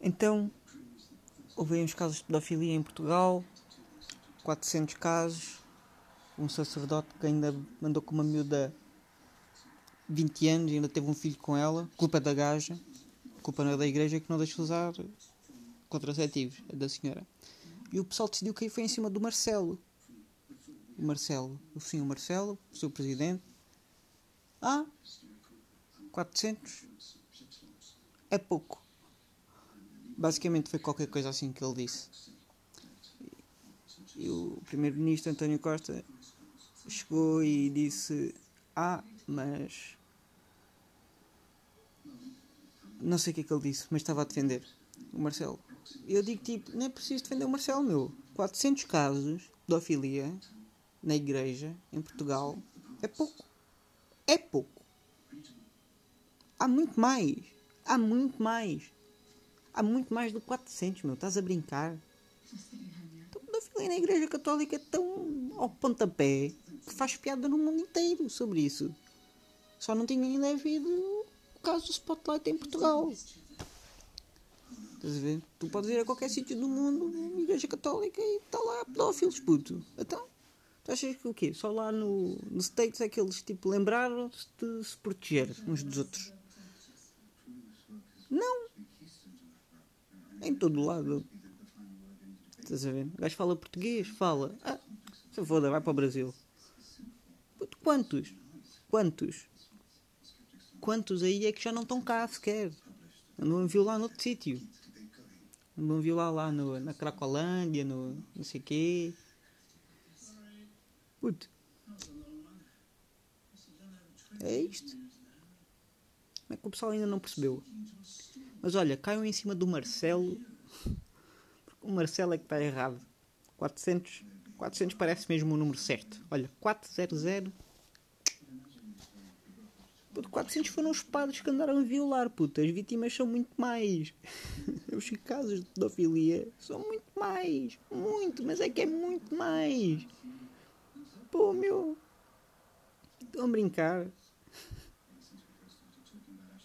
Então, houve uns casos de pedofilia em Portugal, 400 casos, um sacerdote que ainda mandou com uma miúda 20 anos e ainda teve um filho com ela, culpa da gaja, culpa não é da igreja que não deixa usar contraceptivos, é da senhora. E o pessoal decidiu que aí foi em cima do Marcelo. O Marcelo, o Marcelo, o seu presidente. Ah, 400 é pouco. Basicamente foi qualquer coisa assim que ele disse. E o primeiro-ministro António Costa chegou e disse: Ah, mas. Não sei o que é que ele disse, mas estava a defender o Marcelo. Eu digo tipo: Não é preciso defender o Marcelo, meu. 400 casos de pedofilia na igreja, em Portugal, é pouco. É pouco. Há muito mais. Há muito mais. Há muito mais do que 400, meu. Estás a brincar? Então, pedofilia na Igreja Católica é tão ao pontapé que faz piada no mundo inteiro sobre isso. Só não tinha ainda havido o caso do Spotlight em Portugal. Estás a ver? Tu podes ir a qualquer sítio do mundo, Igreja Católica, e está lá pedófilos, puto. Então, tu achas que o quê? Só lá no, no States é que eles tipo, lembraram-se de se proteger uns dos outros? Não! Em todo lado. Estás a ver? O gajo fala português, fala. Ah, se foda, vai para o Brasil. Quantos? Quantos? Quantos aí é que já não estão cá sequer? Andam a violar noutro sítio. Andam a violar lá no, na Cracolândia, no não sei quê. Puto. É isto. Como é que o pessoal ainda não percebeu? Mas olha, caiam em cima do Marcelo. O Marcelo é que está errado. 400, 400 parece mesmo o número certo. Olha, 400. Puto, 400 foram os padres que andaram a violar, puta. As vítimas são muito mais. Os casos de pedofilia são muito mais. Muito, mas é que é muito mais. Pô, meu. Estão a brincar.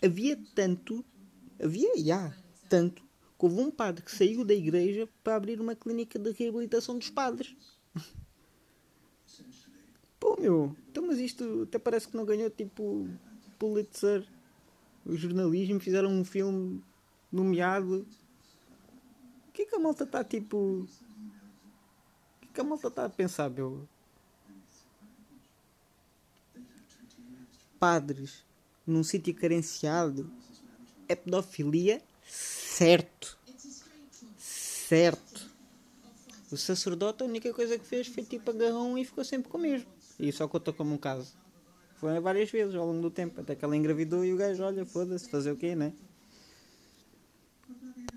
Havia tanto havia já tanto que houve um padre que saiu da igreja para abrir uma clínica de reabilitação dos padres. Pô, meu, então, mas isto até parece que não ganhou tipo Pulitzer. O jornalismo fizeram um filme nomeado. O que é que a malta está tipo. O que é que a malta está a pensar, meu? Padres num sítio carenciado é pedofilia, certo. Certo. O sacerdote a única coisa que fez foi tipo agarrão e ficou sempre com o mesmo. E só contou como um caso. Foi várias vezes ao longo do tempo, até que ela engravidou e o gajo, olha, foda-se, fazer o quê, né?